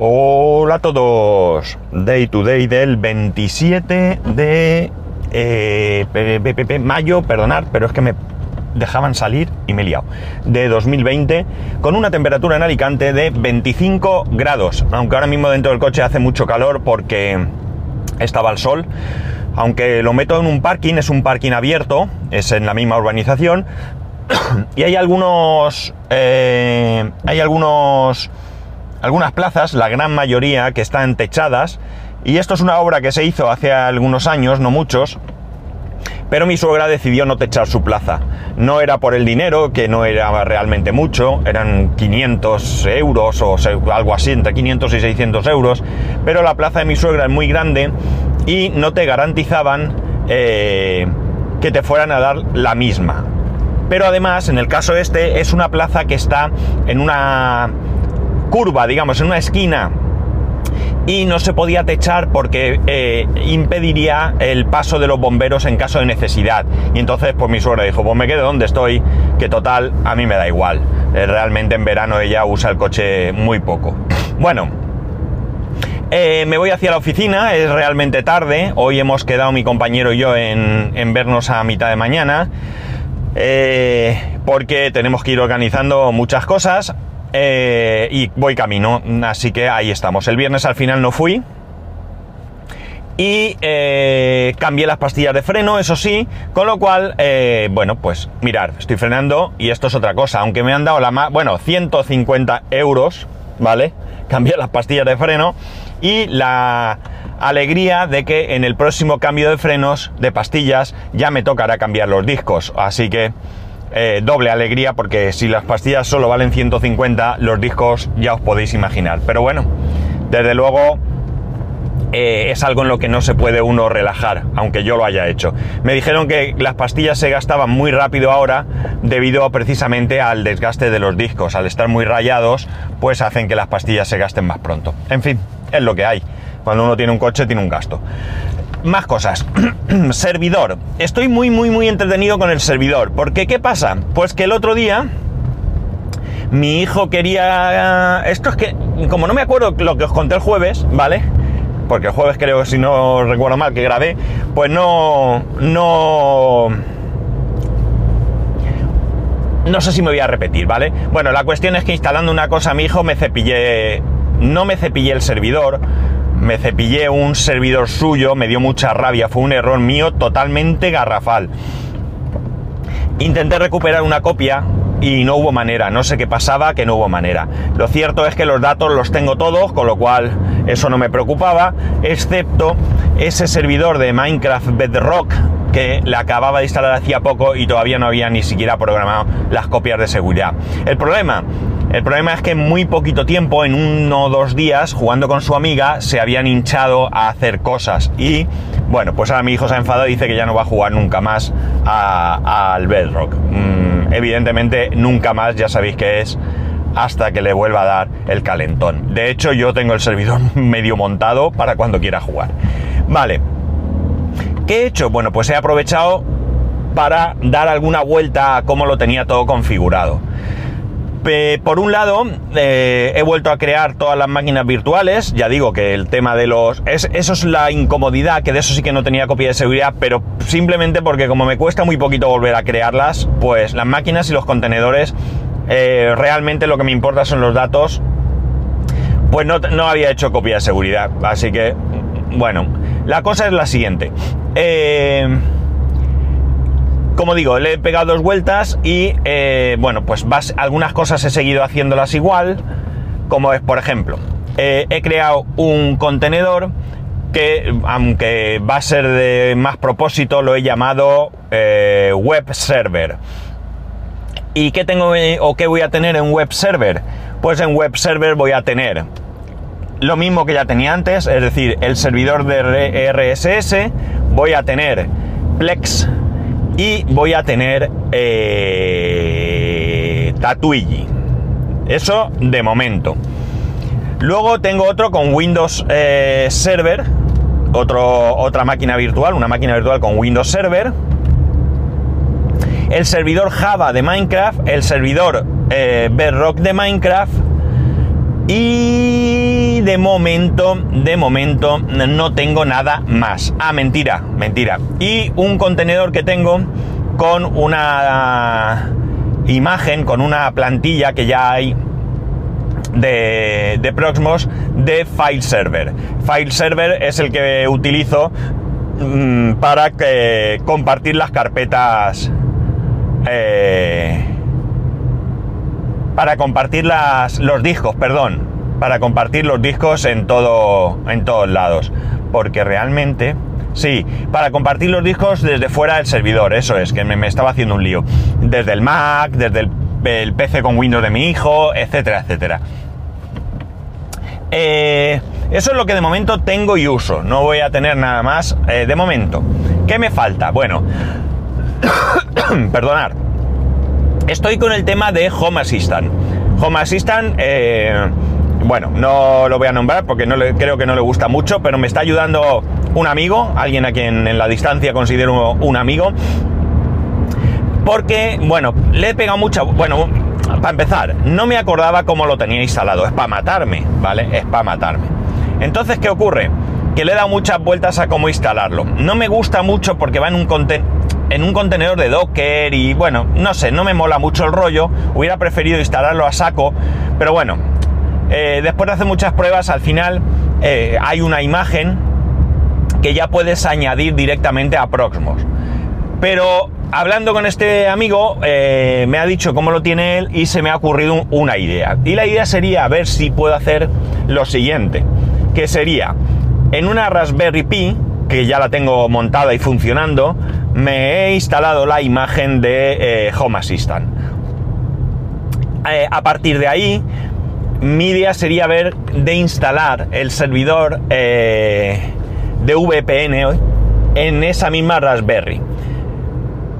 Hola a todos. Day to day del 27 de eh, mayo, perdonad, pero es que me dejaban salir y me he liado. De 2020, con una temperatura en Alicante de 25 grados. Aunque ahora mismo dentro del coche hace mucho calor porque estaba el sol. Aunque lo meto en un parking, es un parking abierto, es en la misma urbanización. y hay algunos. eh, hay algunos algunas plazas, la gran mayoría, que están techadas. Y esto es una obra que se hizo hace algunos años, no muchos. Pero mi suegra decidió no techar su plaza. No era por el dinero, que no era realmente mucho, eran 500 euros o algo así, entre 500 y 600 euros. Pero la plaza de mi suegra es muy grande y no te garantizaban eh, que te fueran a dar la misma. Pero además, en el caso este, es una plaza que está en una curva, digamos, en una esquina y no se podía techar porque eh, impediría el paso de los bomberos en caso de necesidad. Y entonces, pues mi suegra dijo, pues me quedo donde estoy, que total, a mí me da igual. Eh, realmente en verano ella usa el coche muy poco. Bueno, eh, me voy hacia la oficina, es realmente tarde. Hoy hemos quedado mi compañero y yo en, vernos a mitad de mañana. porque tenemos que ir organizando muchas cosas. Eh, y voy camino, así que ahí estamos. El viernes al final no fui. Y eh, cambié las pastillas de freno, eso sí, con lo cual, eh, bueno, pues mirar, estoy frenando y esto es otra cosa, aunque me han dado la más, bueno, 150 euros, ¿vale? Cambié las pastillas de freno y la alegría de que en el próximo cambio de frenos, de pastillas, ya me tocará cambiar los discos, así que eh, doble alegría porque si las pastillas solo valen 150, los discos ya os podéis imaginar, pero bueno, desde luego eh, es algo en lo que no se puede uno relajar, aunque yo lo haya hecho. Me dijeron que las pastillas se gastaban muy rápido ahora debido precisamente al desgaste de los discos. Al estar muy rayados, pues hacen que las pastillas se gasten más pronto. En fin, es lo que hay. Cuando uno tiene un coche tiene un gasto. Más cosas. servidor. Estoy muy, muy, muy entretenido con el servidor. Porque, ¿qué pasa? Pues que el otro día mi hijo quería... Esto es que, como no me acuerdo lo que os conté el jueves, ¿vale? Porque el jueves creo si no recuerdo mal que grabé, pues no... No... No sé si me voy a repetir, ¿vale? Bueno, la cuestión es que instalando una cosa a mi hijo me cepillé... No me cepillé el servidor, me cepillé un servidor suyo, me dio mucha rabia, fue un error mío totalmente garrafal. Intenté recuperar una copia y no hubo manera, no sé qué pasaba, que no hubo manera. Lo cierto es que los datos los tengo todos, con lo cual eso no me preocupaba, excepto ese servidor de Minecraft Bedrock que le acababa de instalar hacía poco y todavía no había ni siquiera programado las copias de seguridad. El problema, el problema es que en muy poquito tiempo, en uno o dos días, jugando con su amiga, se habían hinchado a hacer cosas y bueno, pues ahora mi hijo se ha enfadado y dice que ya no va a jugar nunca más al Bedrock. Mm, evidentemente, nunca más, ya sabéis que es hasta que le vuelva a dar el calentón. De hecho, yo tengo el servidor medio montado para cuando quiera jugar. Vale. ¿Qué he hecho? Bueno, pues he aprovechado para dar alguna vuelta a cómo lo tenía todo configurado. Por un lado, eh, he vuelto a crear todas las máquinas virtuales. Ya digo que el tema de los. es- eso es la incomodidad, que de eso sí que no tenía copia de seguridad, pero simplemente porque, como me cuesta muy poquito volver a crearlas, pues las máquinas y los contenedores, eh, realmente lo que me importa son los datos. Pues no, no había hecho copia de seguridad. Así que, bueno, la cosa es la siguiente. Eh como digo, le he pegado dos vueltas y eh, bueno, pues algunas cosas he seguido haciéndolas igual, como es, por ejemplo, eh, he creado un contenedor que, aunque va a ser de más propósito, lo he llamado eh, web server. ¿Y qué tengo o qué voy a tener en web server? Pues en web server voy a tener lo mismo que ya tenía antes, es decir, el servidor de RSS, voy a tener Plex y voy a tener eh, Tatuigi. Eso de momento. Luego tengo otro con Windows eh, Server, otro, otra máquina virtual, una máquina virtual con Windows Server. El servidor Java de Minecraft, el servidor eh, Bedrock de Minecraft y de momento, de momento no tengo nada más. Ah, mentira, mentira. Y un contenedor que tengo con una imagen, con una plantilla que ya hay de, de Proxmos de File Server. File Server es el que utilizo mm, para que, compartir las carpetas. Eh, para compartir las, los discos, perdón. Para compartir los discos en todo. en todos lados. Porque realmente. Sí, para compartir los discos desde fuera del servidor, eso es, que me, estaba haciendo un lío. Desde el Mac, desde el, PC con Windows de mi hijo, etcétera, etcétera. Eh, eso es lo que de momento tengo y uso. No voy a tener nada más eh, de momento. ¿Qué me falta? Bueno, perdonar. Estoy con el tema de Home Assistant. Home Assistant, eh, bueno, no lo voy a nombrar porque no le, creo que no le gusta mucho, pero me está ayudando un amigo, alguien a quien en la distancia considero un amigo. Porque, bueno, le he pegado mucha... Bueno, para empezar, no me acordaba cómo lo tenía instalado. Es para matarme, ¿vale? Es para matarme. Entonces, ¿qué ocurre? Que le he dado muchas vueltas a cómo instalarlo. No me gusta mucho porque va en un contenedor en un contenedor de Docker y bueno, no sé, no me mola mucho el rollo, hubiera preferido instalarlo a saco, pero bueno, eh, después de hacer muchas pruebas, al final eh, hay una imagen que ya puedes añadir directamente a Proxmos. Pero hablando con este amigo, eh, me ha dicho cómo lo tiene él y se me ha ocurrido una idea. Y la idea sería ver si puedo hacer lo siguiente, que sería en una Raspberry Pi, que ya la tengo montada y funcionando, me he instalado la imagen de eh, Home Assistant. Eh, a partir de ahí, mi idea sería ver de instalar el servidor eh, de VPN en esa misma Raspberry.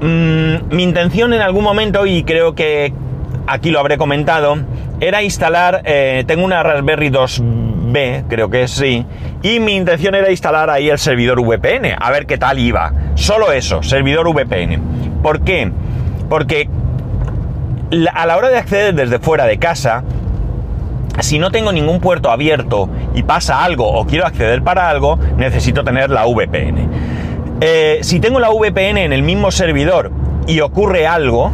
Mm, mi intención en algún momento, y creo que aquí lo habré comentado, era instalar, tengo una Raspberry 2B, creo que sí, y mi intención era instalar ahí el servidor VPN, a ver qué tal iba. Solo eso, servidor VPN. ¿Por qué? Porque a la hora de acceder desde fuera de casa, si no tengo ningún puerto abierto y pasa algo o quiero acceder para algo, necesito tener la VPN. Eh, si tengo la VPN en el mismo servidor y ocurre algo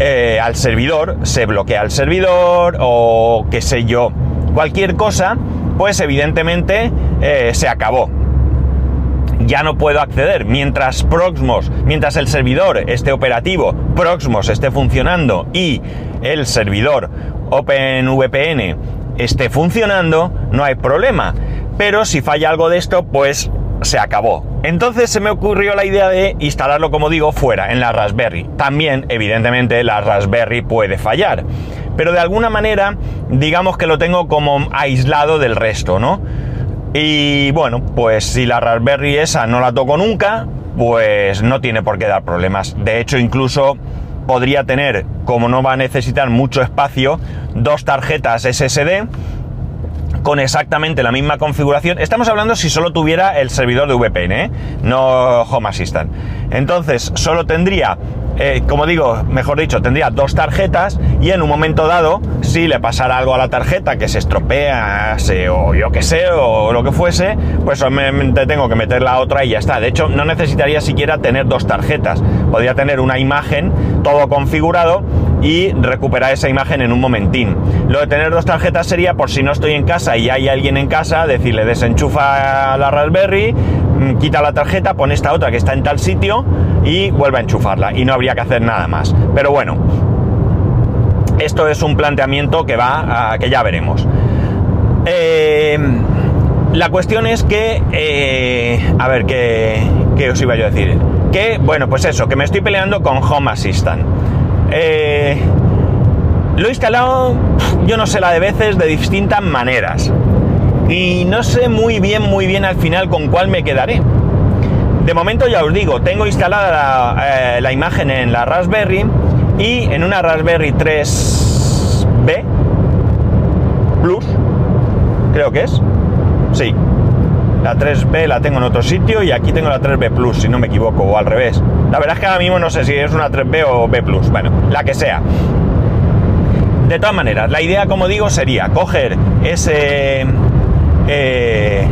eh, al servidor, se bloquea el servidor o qué sé yo, cualquier cosa, pues evidentemente eh, se acabó ya no puedo acceder. Mientras Proxmos, mientras el servidor esté operativo, Proxmos esté funcionando y el servidor OpenVPN esté funcionando, no hay problema. Pero si falla algo de esto, pues se acabó. Entonces se me ocurrió la idea de instalarlo, como digo, fuera, en la Raspberry. También, evidentemente, la Raspberry puede fallar. Pero de alguna manera, digamos que lo tengo como aislado del resto, ¿no? Y bueno, pues si la Raspberry esa no la toco nunca, pues no tiene por qué dar problemas. De hecho, incluso podría tener, como no va a necesitar mucho espacio, dos tarjetas SSD con exactamente la misma configuración. Estamos hablando si solo tuviera el servidor de VPN, ¿eh? no Home Assistant. Entonces, solo tendría eh, como digo, mejor dicho, tendría dos tarjetas y en un momento dado, si le pasara algo a la tarjeta que se estropea o yo que sé, o lo que fuese, pues solamente tengo que meter la otra y ya está. De hecho, no necesitaría siquiera tener dos tarjetas. Podría tener una imagen, todo configurado y recuperar esa imagen en un momentín. Lo de tener dos tarjetas sería por si no estoy en casa y hay alguien en casa, decirle desenchufa la Raspberry, mm, quita la tarjeta, pone esta otra que está en tal sitio y vuelve a enchufarla y no habría que hacer nada más. Pero bueno, esto es un planteamiento que va a que ya veremos. Eh, la cuestión es que, eh, a ver, ¿qué, ¿qué, os iba yo a decir? Que, bueno, pues eso, que me estoy peleando con Home Assistant. Eh, lo he instalado, yo no sé la de veces, de distintas maneras. Y no sé muy bien, muy bien al final con cuál me quedaré. De momento ya os digo, tengo instalada la, eh, la imagen en la Raspberry y en una Raspberry 3B Plus, creo que es. Sí, la 3B la tengo en otro sitio y aquí tengo la 3B Plus, si no me equivoco, o al revés. La verdad es que ahora mismo no sé si es una 3B o B Plus, bueno, la que sea. De todas maneras, la idea, como digo, sería coger ese, eh,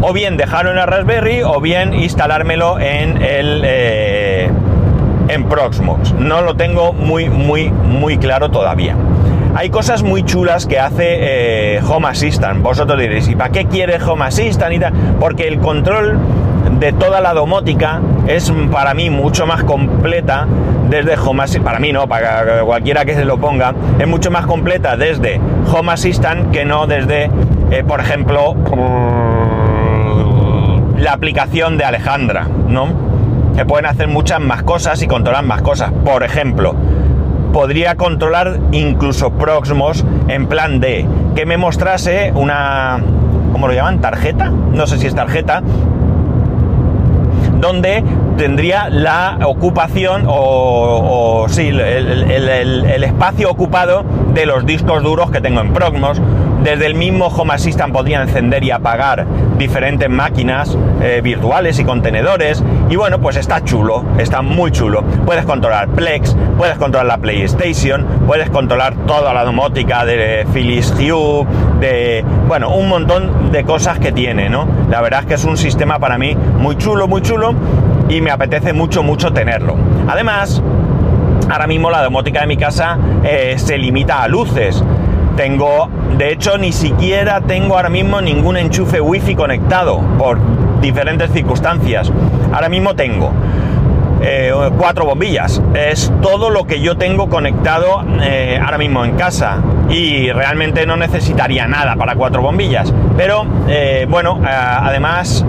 o bien dejarlo en la Raspberry o bien instalármelo en el eh, en Proxmox. No lo tengo muy muy muy claro todavía. Hay cosas muy chulas que hace eh, Home Assistant. Vosotros diréis, ¿y para qué quiere Home Assistant? Y? Porque el control de toda la domótica es para mí mucho más completa desde Home Assistant, para mí no, para cualquiera que se lo ponga, es mucho más completa desde Home Assistant que no desde, eh, por ejemplo, la aplicación de Alejandra, ¿no? Que pueden hacer muchas más cosas y controlar más cosas. Por ejemplo, podría controlar incluso Proxmos en plan de que me mostrase una, ¿cómo lo llaman? ¿Tarjeta? No sé si es tarjeta, donde tendría la ocupación o, sí, el, espacio ocupado de los discos duros que tengo en Progmos. Desde el mismo Home Assistant podría encender y apagar diferentes máquinas eh, virtuales y contenedores. Y bueno, pues está chulo, está muy chulo. Puedes controlar Plex, puedes controlar la PlayStation, puedes controlar toda la domótica de Philips Hue, de, bueno, un montón de cosas que tiene, ¿no? La verdad es que es un sistema para mí muy chulo, muy chulo y me apetece mucho, mucho tenerlo. Además, ahora mismo la domótica de mi casa eh, se limita a luces. Tengo, de hecho, ni siquiera tengo ahora mismo ningún enchufe wifi conectado por diferentes circunstancias. Ahora mismo tengo eh, cuatro bombillas. Es todo lo que yo tengo conectado eh, ahora mismo en casa. Y realmente no necesitaría nada para cuatro bombillas. Pero bueno, además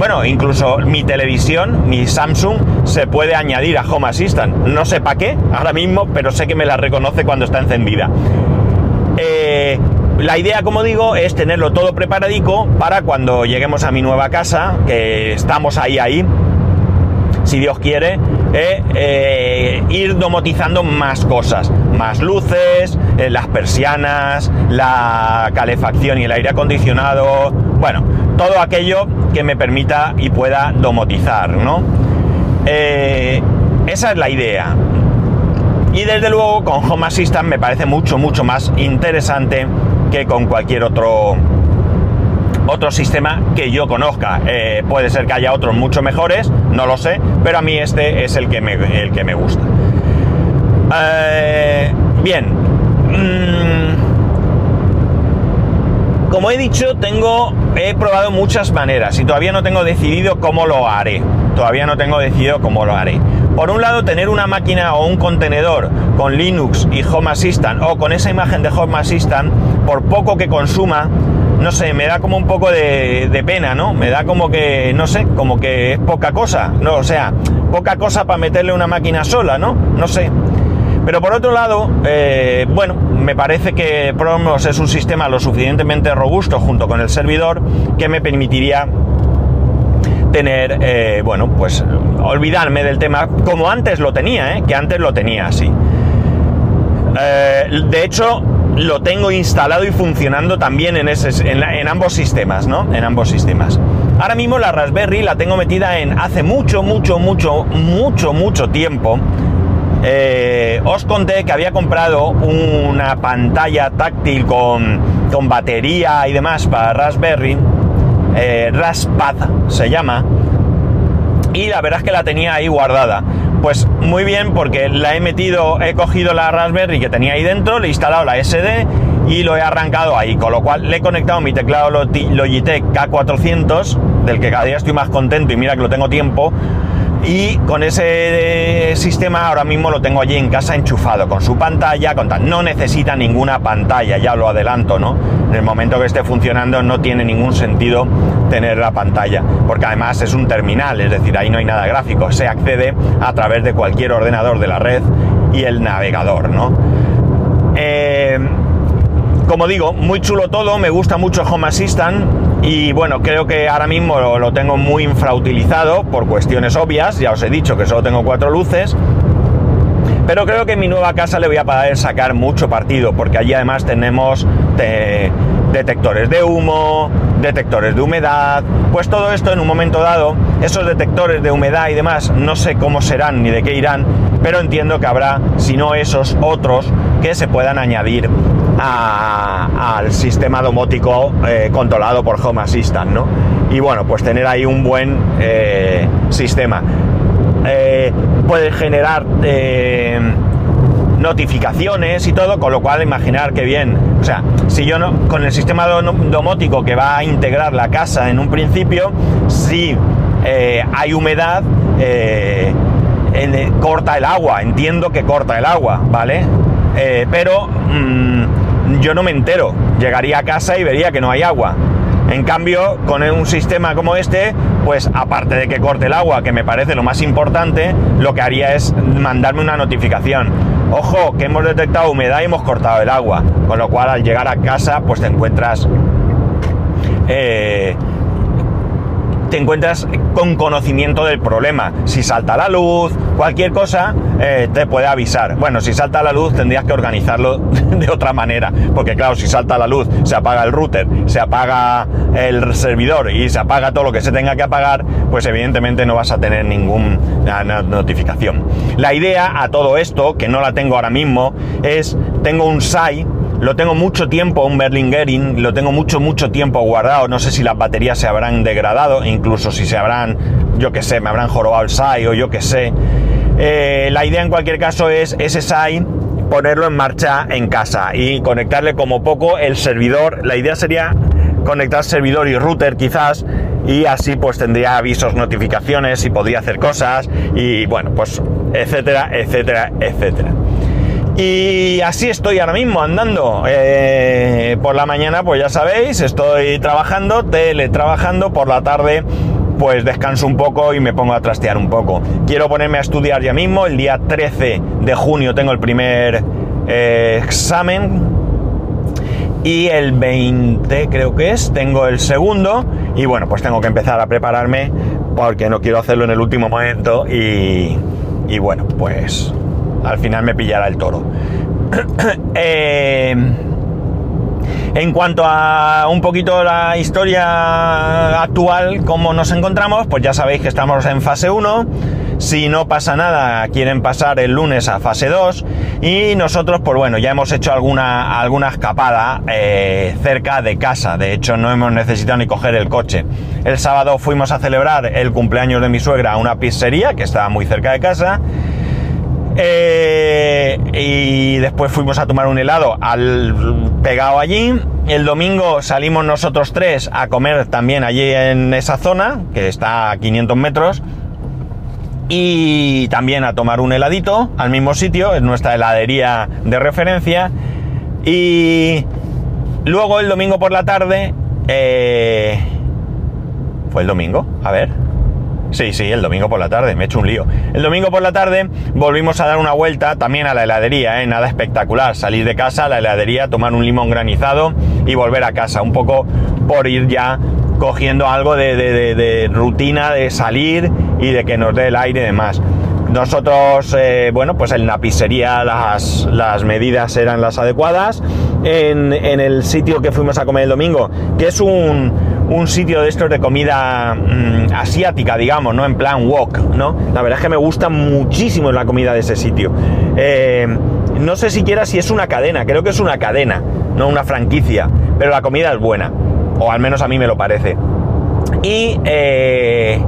bueno, incluso mi televisión, mi Samsung, se puede añadir a Home Assistant. No sé para qué ahora mismo, pero sé que me la reconoce cuando está encendida. Eh, la idea, como digo, es tenerlo todo preparadico para cuando lleguemos a mi nueva casa, que estamos ahí, ahí, si Dios quiere, eh, eh, ir domotizando más cosas, más luces, las persianas, la calefacción y el aire acondicionado, bueno, todo aquello que me permita y pueda domotizar, ¿no? Esa es la idea. Y desde luego con Home Assistant me parece mucho, mucho más interesante que con cualquier otro otro sistema que yo conozca. Eh, puede ser que haya otros mucho mejores, no lo sé, pero a mí este es el que me, el que me gusta. Eh, bien. Mm, como he dicho, tengo, he probado muchas maneras y todavía no tengo decidido cómo lo haré. Todavía no tengo decidido cómo lo haré. Por un lado, tener una máquina o un contenedor con Linux y Home Assistant o con esa imagen de Home Assistant, por poco que consuma, no sé, me da como un poco de, pena, ¿no? Me da como que, no sé, como que es poca cosa, no, o sea, poca cosa para meterle una máquina sola, ¿no? No sé. Pero por otro lado, eh, bueno, me parece que Promos es un sistema lo suficientemente robusto junto con el servidor que me permitiría tener, eh, bueno, pues olvidarme del tema como antes lo tenía, ¿eh? que antes lo tenía así. de hecho, lo tengo instalado y funcionando también en, en, ambos sistemas, ¿no? En ambos sistemas. Ahora mismo la Raspberry la tengo metida en hace mucho, mucho, mucho, mucho, mucho tiempo eh, os conté que había comprado una pantalla táctil con, batería y demás para Raspberry, eh, Raspad se llama, y la verdad es que la tenía ahí guardada. Pues muy bien porque la he metido, he cogido la Raspberry que tenía ahí dentro, le he instalado la SD y lo he arrancado ahí, con lo cual le he conectado mi teclado Logitech K400, del que cada día estoy más contento y mira que lo tengo tiempo, y con ese sistema ahora mismo lo tengo allí en casa enchufado, con su pantalla, con no necesita ninguna pantalla, ya lo adelanto, ¿no? En el momento que esté funcionando no tiene ningún sentido tener la pantalla, porque además es un terminal, es decir, ahí no hay nada gráfico, se accede a través de cualquier ordenador de la red y el navegador, ¿no? Eh, como digo, muy chulo todo, me gusta mucho Home Assistant y bueno, creo que ahora mismo lo, tengo muy infrautilizado por cuestiones obvias, ya os he dicho que solo tengo cuatro luces, pero creo que en mi nueva casa le voy a poder sacar mucho partido, porque allí además tenemos detectores de humo, detectores de humedad, pues todo esto en un momento dado, esos detectores de humedad y demás, no sé cómo serán ni de qué irán, pero entiendo que habrá, si no esos, otros que se puedan añadir al sistema domótico eh, controlado por Home Assistant, ¿no? Y bueno, pues tener ahí un buen eh, sistema. Eh, puede generar notificaciones y todo, con lo cual imaginar que bien, o sea, si yo no, con el sistema domótico que va a integrar la casa en un principio, si hay humedad, corta el agua, entiendo que corta el agua, ¿vale? pero mm, yo no me entero. Llegaría a casa y vería que no hay agua. En cambio, con un sistema como este, pues aparte de que corte el agua, que me parece lo más importante, lo que haría es mandarme una notificación. Ojo, que hemos detectado humedad y hemos cortado el agua. Con lo cual, al llegar a casa, pues te encuentras eh, te encuentras con conocimiento del problema. Si salta la luz, cualquier cosa, eh, te puede avisar. Bueno, si salta la luz tendrías que organizarlo de otra manera, porque claro, si salta la luz, se apaga el router, se apaga el servidor y se apaga todo lo que se tenga que apagar, pues evidentemente no vas a tener ninguna notificación. La idea a todo esto, que no la tengo ahora mismo, es, tengo un SAI, lo tengo mucho tiempo, un Berlingering, lo tengo mucho, mucho tiempo guardado. No sé si las baterías se habrán degradado, incluso si se habrán, yo qué sé, me habrán jorobado el SAI o yo qué sé. Eh, la idea en cualquier caso es ese SAI ponerlo en marcha en casa y conectarle como poco el servidor. La idea sería conectar servidor y router quizás y así pues tendría avisos, notificaciones y podría hacer cosas y bueno, pues etcétera, etcétera, etcétera. Y así estoy ahora mismo andando. Eh, por la mañana, pues ya sabéis, estoy trabajando, teletrabajando. Por la tarde, pues descanso un poco y me pongo a trastear un poco. Quiero ponerme a estudiar ya mismo. El día 13 de junio tengo el primer eh, examen. Y el 20 creo que es, tengo el segundo. Y bueno, pues tengo que empezar a prepararme porque no quiero hacerlo en el último momento. Y, y bueno, pues al final me pillará el toro. Eh, en cuanto a un poquito la historia actual, cómo nos encontramos, pues ya sabéis que estamos en fase 1. Si no pasa nada, quieren pasar el lunes a fase 2. Y nosotros, pues bueno, ya hemos hecho alguna, alguna escapada eh, cerca de casa. De hecho, no hemos necesitado ni coger el coche. El sábado fuimos a celebrar el cumpleaños de mi suegra a una pizzería que estaba muy cerca de casa. Eh, y después fuimos a tomar un helado al pegado allí. El domingo salimos nosotros tres a comer también allí en esa zona, que está a 500 metros. Y también a tomar un heladito al mismo sitio, es nuestra heladería de referencia. Y luego el domingo por la tarde... Eh, ¿Fue el domingo? A ver. Sí, sí, el domingo por la tarde, me he hecho un lío. El domingo por la tarde volvimos a dar una vuelta también a la heladería, ¿eh? nada espectacular. Salir de casa a la heladería, tomar un limón granizado y volver a casa. Un poco por ir ya cogiendo algo de, rutina de salir y de que nos dé el aire y demás. Nosotros, eh, bueno, pues en la pizzería las, medidas eran las adecuadas. En, en el sitio que fuimos a comer el domingo, que es un, un sitio de estos de comida mm, asiática, digamos, ¿no? En plan wok, ¿no? La verdad es que me gusta muchísimo la comida de ese sitio. Eh, no sé siquiera si es una cadena, creo que es una cadena, no una franquicia, pero la comida es buena, o al menos a mí me lo parece. Y eh,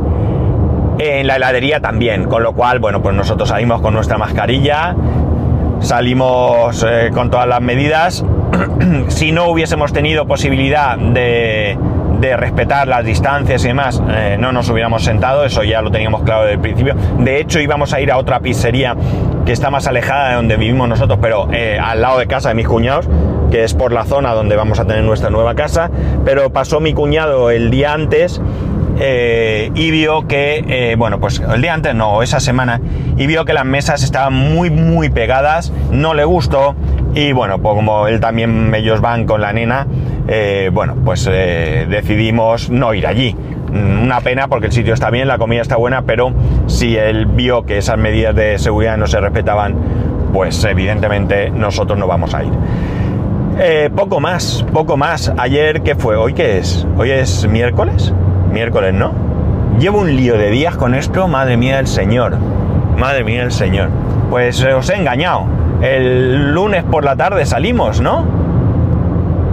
en la heladería también, con lo cual, bueno, pues nosotros salimos con nuestra mascarilla, salimos eh, con todas las medidas. si no hubiésemos tenido posibilidad de, de respetar las distancias y demás, eh, no nos hubiéramos sentado, eso ya lo teníamos claro desde el principio. De hecho, íbamos a ir a otra pizzería que está más alejada de donde vivimos nosotros, pero eh, al lado de casa de mis cuñados, que es por la zona donde vamos a tener nuestra nueva casa. Pero pasó mi cuñado el día antes eh, y vio que, bueno, pues el día antes, no, esa semana, y vio que las mesas estaban muy, muy pegadas, no le gustó, y bueno, pues como él también, ellos van con la nena, eh, bueno, pues eh, decidimos no ir allí. Mm, una pena porque el sitio está bien, la comida está buena, pero si él vio que esas medidas de seguridad no se respetaban, pues evidentemente nosotros no vamos a ir. Eh, poco más, poco más. Ayer, ¿qué fue? ¿Hoy qué es? ¿Hoy es miércoles? Miércoles, ¿no? Llevo un lío de días con esto, madre mía del Señor. Madre mía del Señor. Pues os he engañado. El lunes por la tarde salimos, ¿no?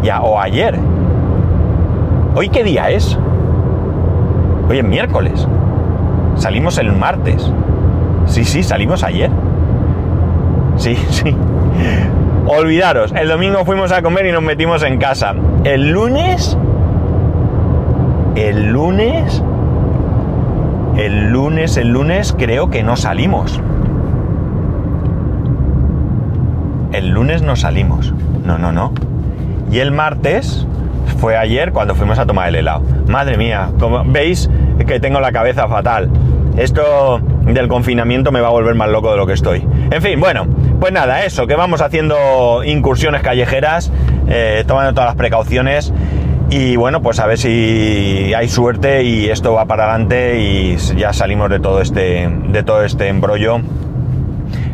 Ya, o ayer. ¿Hoy qué día es? Hoy es miércoles. Salimos el martes. Sí, sí, salimos ayer. Sí, sí. Olvidaros, el domingo fuimos a comer y nos metimos en casa. El lunes... El lunes... El lunes, el lunes creo que no salimos. El lunes no salimos. No, no, no. Y el martes fue ayer cuando fuimos a tomar el helado. Madre mía, como veis que tengo la cabeza fatal. Esto del confinamiento me va a volver más loco de lo que estoy. En fin, bueno, pues nada, eso, que vamos haciendo incursiones callejeras, eh, tomando todas las precauciones. Y bueno, pues a ver si hay suerte y esto va para adelante y ya salimos de todo este, de todo este embrollo.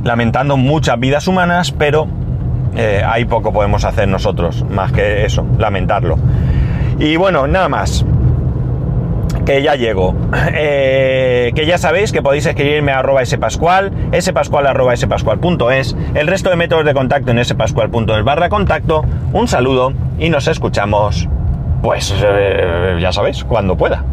Lamentando muchas vidas humanas, pero eh, ahí poco podemos hacer nosotros, más que eso, lamentarlo. Y bueno, nada más. Que ya llego. Eh, que ya sabéis que podéis escribirme a arroba spascual, spascual arroba spascual.es, el resto de métodos de contacto en spascual.es barra contacto. Un saludo y nos escuchamos pues eh, ya sabéis, cuando pueda.